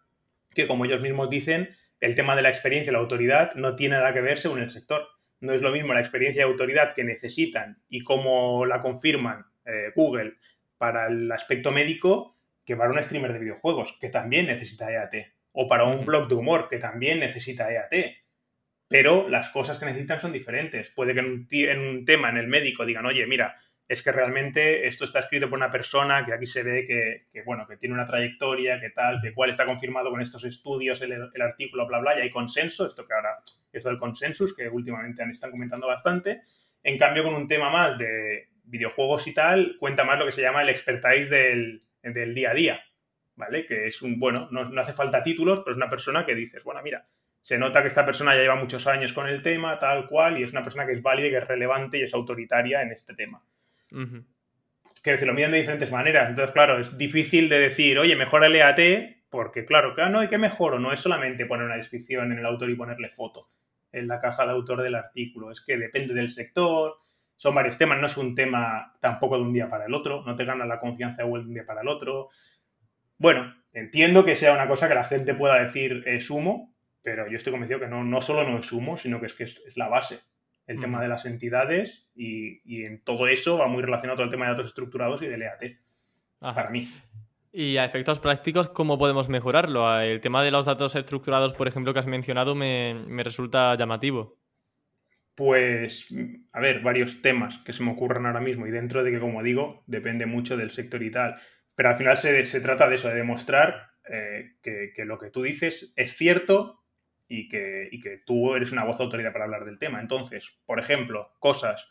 Que como ellos mismos dicen, el tema de la experiencia y la autoridad no tiene nada que ver según el sector. No es lo mismo la experiencia y autoridad que necesitan y cómo la confirman eh, Google para el aspecto médico que para un streamer de videojuegos, que también necesita EAT. O para un blog de humor, que también necesita EAT. Pero las cosas que necesitan son diferentes. Puede que en un tema en el médico digan, oye, mira, es que realmente esto está escrito por una persona que aquí se ve que, bueno, que tiene una trayectoria, que tal, que cual está confirmado con estos estudios, el, artículo, bla, bla, y hay consenso, esto que ahora, esto del consensus, que últimamente estado comentando bastante. En cambio, con un tema más de videojuegos y tal, cuenta más lo que se llama el expertise del, día a día, ¿vale? Que es un, bueno, no, no hace falta títulos, pero es una persona que dices, bueno, mira, se nota que esta persona ya lleva muchos años con el tema, tal cual, y es una persona que es válida, que es relevante y es autoritaria en este tema. Que decir, lo miden de diferentes maneras. Entonces, claro, es difícil de decir, oye, mejor el EAT, porque claro, claro, no, hay que mejor, no es solamente poner una descripción en el autor y ponerle foto en la caja de autor del artículo, es que depende del sector, son varios temas, no es un tema tampoco de un día para el otro, no te gana la confianza de un día para el otro. Bueno, entiendo que sea una cosa que la gente pueda decir es humo, pero yo estoy convencido que no, no solo no es humo, sino que es que es, la base. El tema de las entidades y, en todo eso va muy relacionado todo el tema de datos estructurados y del EAT. Para mí. Y a efectos prácticos, ¿cómo podemos mejorarlo? El tema de los datos estructurados, por ejemplo, que has mencionado, me, me resulta llamativo. Pues, a ver, varios temas que se me ocurren ahora mismo y dentro de que, como digo, depende mucho del sector y tal. Pero al final se, trata de eso, de demostrar eh, que, lo que tú dices es cierto y que, que, tú eres una voz autoridad para hablar del tema. Entonces, por ejemplo, cosas,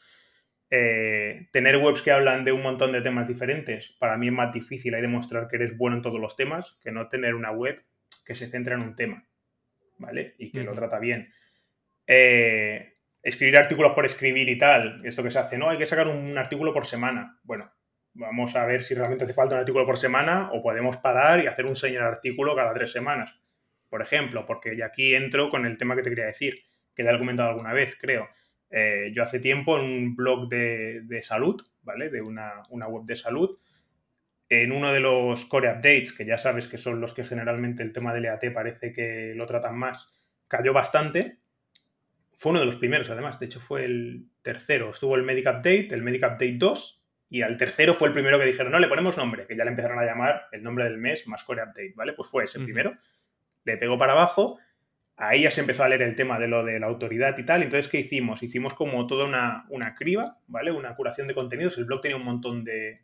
eh, tener webs que hablan de un montón de temas diferentes, para mí es más difícil, hay demostrar que eres bueno en todos los temas que no tener una web que se centra en un tema, ¿vale? Y que lo trata bien. Eh, escribir artículos por escribir y tal, esto que se hace, no, hay que sacar un artículo por semana. Bueno, vamos a ver si realmente hace falta un artículo por semana o podemos parar y hacer un señor artículo cada tres semanas. Por ejemplo, porque ya aquí entro con el tema que te quería decir, que ya he comentado alguna vez, creo. Eh, yo hace tiempo en un blog de, salud, ¿vale? De una, una, web de salud, en uno de los core updates, que ya sabes que son los que generalmente el tema del EAT parece que lo tratan más, cayó bastante fue uno de los primeros, además. De hecho, fue el tercero. Estuvo el Medic Update, el Medic Update 2. Y al tercero fue el primero que dijeron, no, le ponemos nombre, que ya le empezaron a llamar el nombre del mes más Core Update, ¿vale? Pues fue ese primero. Le pegó para abajo. Ahí ya se empezó a leer el tema de lo de la autoridad y tal. Entonces, ¿qué hicimos? Hicimos como toda una, una criba, ¿vale? Una curación de contenidos. El blog tenía un montón de,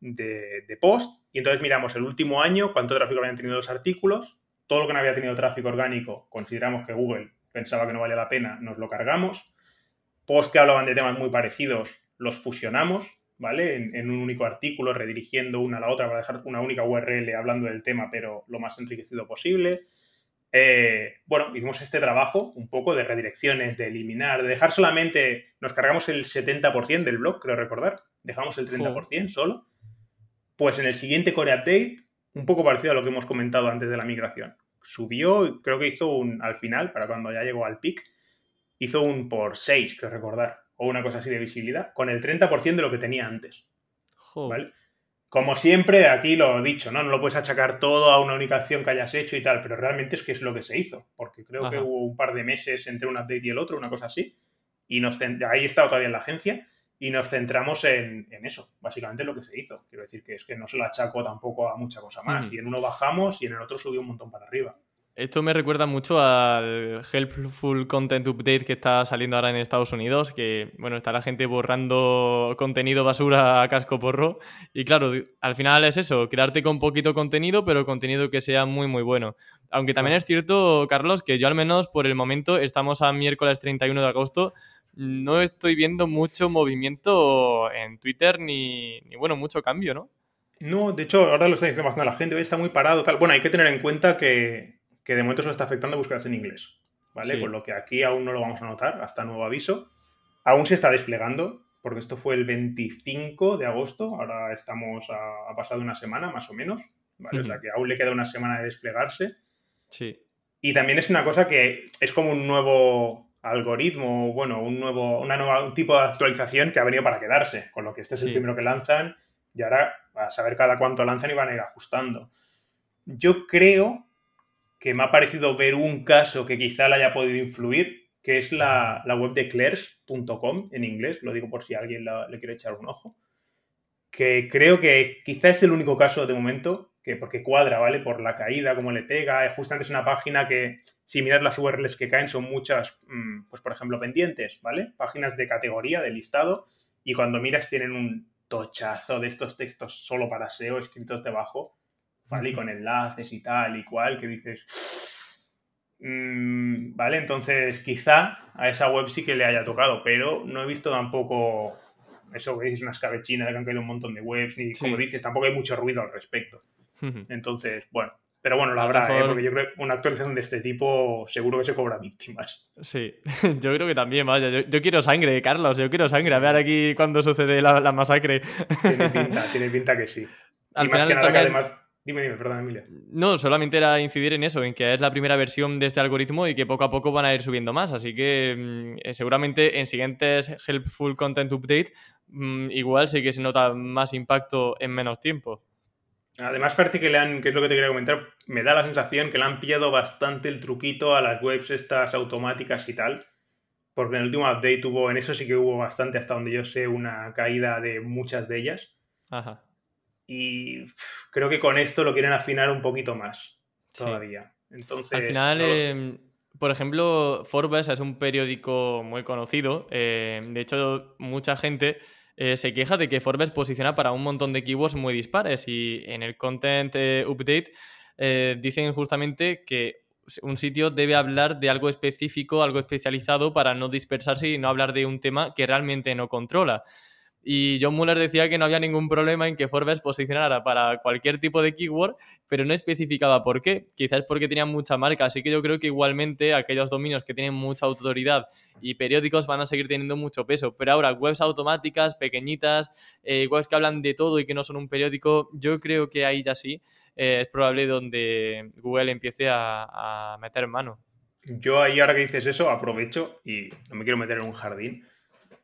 de, de post. Y entonces miramos el último año, cuánto tráfico habían tenido los artículos. Todo lo que no había tenido tráfico orgánico, consideramos que Google pensaba que no valía la pena, nos lo cargamos. Post que hablaban de temas muy parecidos, los fusionamos, ¿vale? En, un único artículo, redirigiendo una a la otra para dejar una única URL hablando del tema, pero lo más enriquecido posible. Eh, bueno, hicimos este trabajo un poco de redirecciones, de eliminar, de dejar solamente, nos cargamos el 70% del blog, creo recordar, dejamos el 30% solo. Pues en el siguiente core update, un poco parecido a lo que hemos comentado antes de la migración subió, creo que hizo un, al final, para cuando ya llegó al pic, hizo un por 6, que recordar, o una cosa así de visibilidad, con el 30% de lo que tenía antes. Como siempre, aquí lo he dicho, ¿no? No lo puedes achacar todo a una única acción que hayas hecho y tal, pero realmente es que es lo que se hizo, porque creo que hubo un par de meses entre un update y el otro, una cosa así, y nos ahí estado todavía en la agencia, y nos centramos en, eso, básicamente lo que se hizo. Quiero decir que es que no se lo achaco tampoco a mucha cosa más. Y en uno bajamos y en el otro subió un montón para arriba. Esto me recuerda mucho al Helpful Content Update que está saliendo ahora en Estados Unidos, que bueno, está la gente borrando contenido basura a casco porro. Y claro, al final es eso, quedarte con poquito contenido, pero contenido que sea muy muy bueno. Aunque también es cierto, Carlos, que yo al menos por el momento estamos a miércoles 31 de agosto, no estoy viendo mucho movimiento en Twitter ni, bueno, mucho cambio, ¿no? No, de hecho, ahora lo está diciendo bastante la gente, hoy está muy parado, tal. Bueno, hay que tener en cuenta que, de momento se está afectando búsquedas en inglés, ¿vale? Con lo que aquí aún no lo vamos a notar, hasta nuevo aviso. Aún se está desplegando, porque esto fue el 25 de agosto, ahora estamos a, ha pasado una semana más o menos, ¿vale? O sea que aún le queda una semana de desplegarse. Sí. Y también es una cosa que es como un nuevo algoritmo, bueno, un nuevo, una nueva, un tipo de actualización que ha venido para quedarse, con lo que este es el primero que lanzan y ahora a saber cada cuánto lanzan y van a ir ajustando. Yo creo que me ha parecido ver un caso que quizá le haya podido influir, que es la, web de clears.com en inglés, lo digo por si alguien le quiere echar un ojo, que creo que quizá es el único caso de momento que porque cuadra, ¿vale? Por la caída, como le pega. Justamente es una página que, si miras las URLs que caen, son muchas, mm, pues por ejemplo, pendientes, ¿vale? Páginas de categoría, de listado, y cuando miras tienen un tochazo de estos textos solo para SEO escritos debajo, ¿vale? Y con enlaces y tal y cual, que dices... Mm, ¿Vale? Entonces, quizá a esa web sí que le haya tocado, pero no he visto tampoco eso que dices, una escabechina de que han caído un montón de webs, ni como dices, tampoco hay mucho ruido al respecto. Entonces, bueno, Pero bueno, la habrá, ¿eh? porque yo creo que una actualización de este tipo seguro que se cobra víctimas. Sí, yo creo que también, vaya. Yo, quiero sangre, Carlos, yo quiero sangre. A ver aquí cuando sucede la, masacre. Tiene pinta, tiene pinta que sí. Al final además Dime, dime, perdón, Emilia. No, solamente era incidir en eso, en que es la primera versión de este algoritmo y que poco a poco van a ir subiendo más. Así que mm, eh, seguramente en siguientes Helpful Content Update mm, igual sí que se nota más impacto en menos tiempo. Además parece que le han, que es lo que te quería comentar, me da la sensación que le han pillado bastante el truquito a las webs estas automáticas y tal. Porque en el último update hubo, en eso sí que hubo bastante, hasta donde yo sé, una caída de muchas de ellas. Ajá. Y creo que con esto lo quieren afinar un poquito más todavía. Entonces, Al final, em, por ejemplo, Forbes es un periódico muy conocido. Em, de hecho, mucha gente eh, se queja de que Forbes posiciona para un montón de keywords muy dispares. Y en el Content eh, Update eh, dicen justamente que un sitio debe hablar de algo específico, algo especializado, para no dispersarse y no hablar de un tema que realmente no controla. Y John Muller decía que no había ningún problema en que Forbes posicionara para cualquier tipo de keyword, pero no especificaba por qué. Quizás porque tenían mucha marca. Así que yo creo que igualmente aquellos dominios que tienen mucha autoridad y periódicos van a seguir teniendo mucho peso. Pero ahora, webs automáticas, pequeñitas, eh, webs que hablan de todo y que no son un periódico, yo creo que ahí ya sí eh, es probable donde Google empiece a, a meter mano. Yo ahí, ahora que dices eso, aprovecho y no me quiero meter en un jardín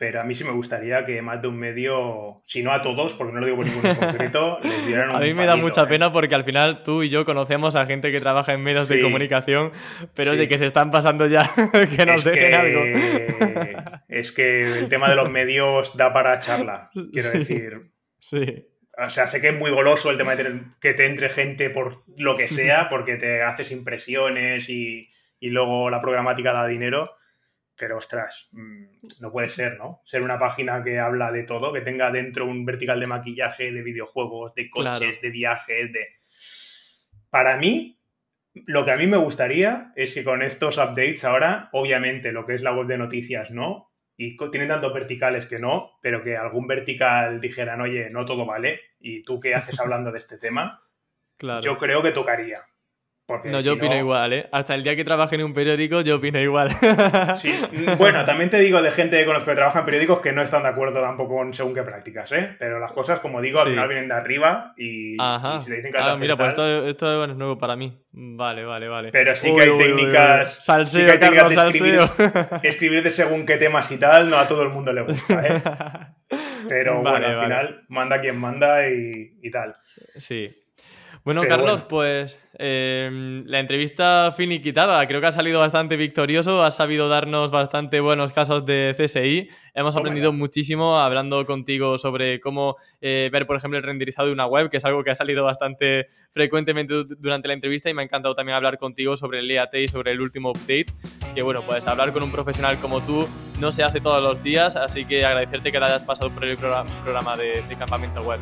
pero a mí sí me gustaría que más de un medio, si no a todos, porque no lo digo por ningún concreto, les dieran un A mí me da mucha ¿eh? pena porque al final tú y yo conocemos a gente que trabaja en medios de comunicación, pero de que se están pasando ya, que nos dejen algo. Es que el tema de los medios da para charla, quiero decir. Sí. O sea, sé que es muy goloso el tema de que te entre gente por lo que sea, porque te haces impresiones y, y luego la programática da dinero pero ostras, mm, no puede ser, ¿no? Ser una página que habla de todo, que tenga dentro un vertical de maquillaje, de videojuegos, de coches, de viajes, de... Para mí, lo que a mí me gustaría es que con estos updates ahora, obviamente lo que es la web de noticias, ¿no? Y tienen tantos verticales que no, pero que algún vertical dijeran, oye, no todo vale, y tú qué haces hablando de este tema, claro. yo creo que tocaría no, yo opino igual, ¿eh? Hasta el día que trabaje en un periódico, yo opino igual. Sí, bueno, también te digo de gente con los que trabaja en periódicos que no están de acuerdo tampoco con según qué prácticas, ¿eh? Pero las cosas, como digo, al final vienen de arriba y, Ajá. si te dicen que Ah, mira, pues esto, esto, es nuevo para mí. Vale, vale, vale. Pero sí que hay técnicas. salseo, sí Carlos, escribir, escribir, de según qué temas y tal, no a todo el mundo le gusta, ¿eh? Pero bueno, al final manda quien manda y, y tal. Sí. Bueno, Carlos, pues em, la entrevista finiquitada. Creo que ha salido bastante victorioso, has sabido darnos bastante buenos casos de CSI. Hemos aprendido muchísimo hablando contigo sobre cómo eh, ver, por ejemplo, el renderizado de una web, que es algo que ha salido bastante frecuentemente durante la entrevista y me ha encantado también hablar contigo sobre el EAT y sobre el último update. Que bueno, pues hablar con un profesional como tú no se hace todos los días, así que agradecerte que te hayas pasado por el programa de campamento web.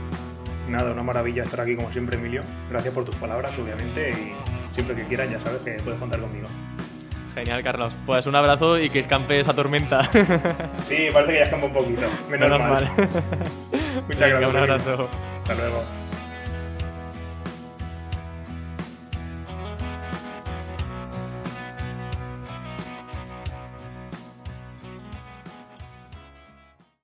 Nada, una maravilla estar aquí como siempre, Emilio. Gracias por tus palabras, obviamente, y siempre que quieras ya sabes que puedes contar conmigo. Genial, Carlos. Pues un abrazo y que escampe esa tormenta. Sí, parece que ya escampa un poquito. Menos, mal. Muchas gracias. Un abrazo. Hasta luego.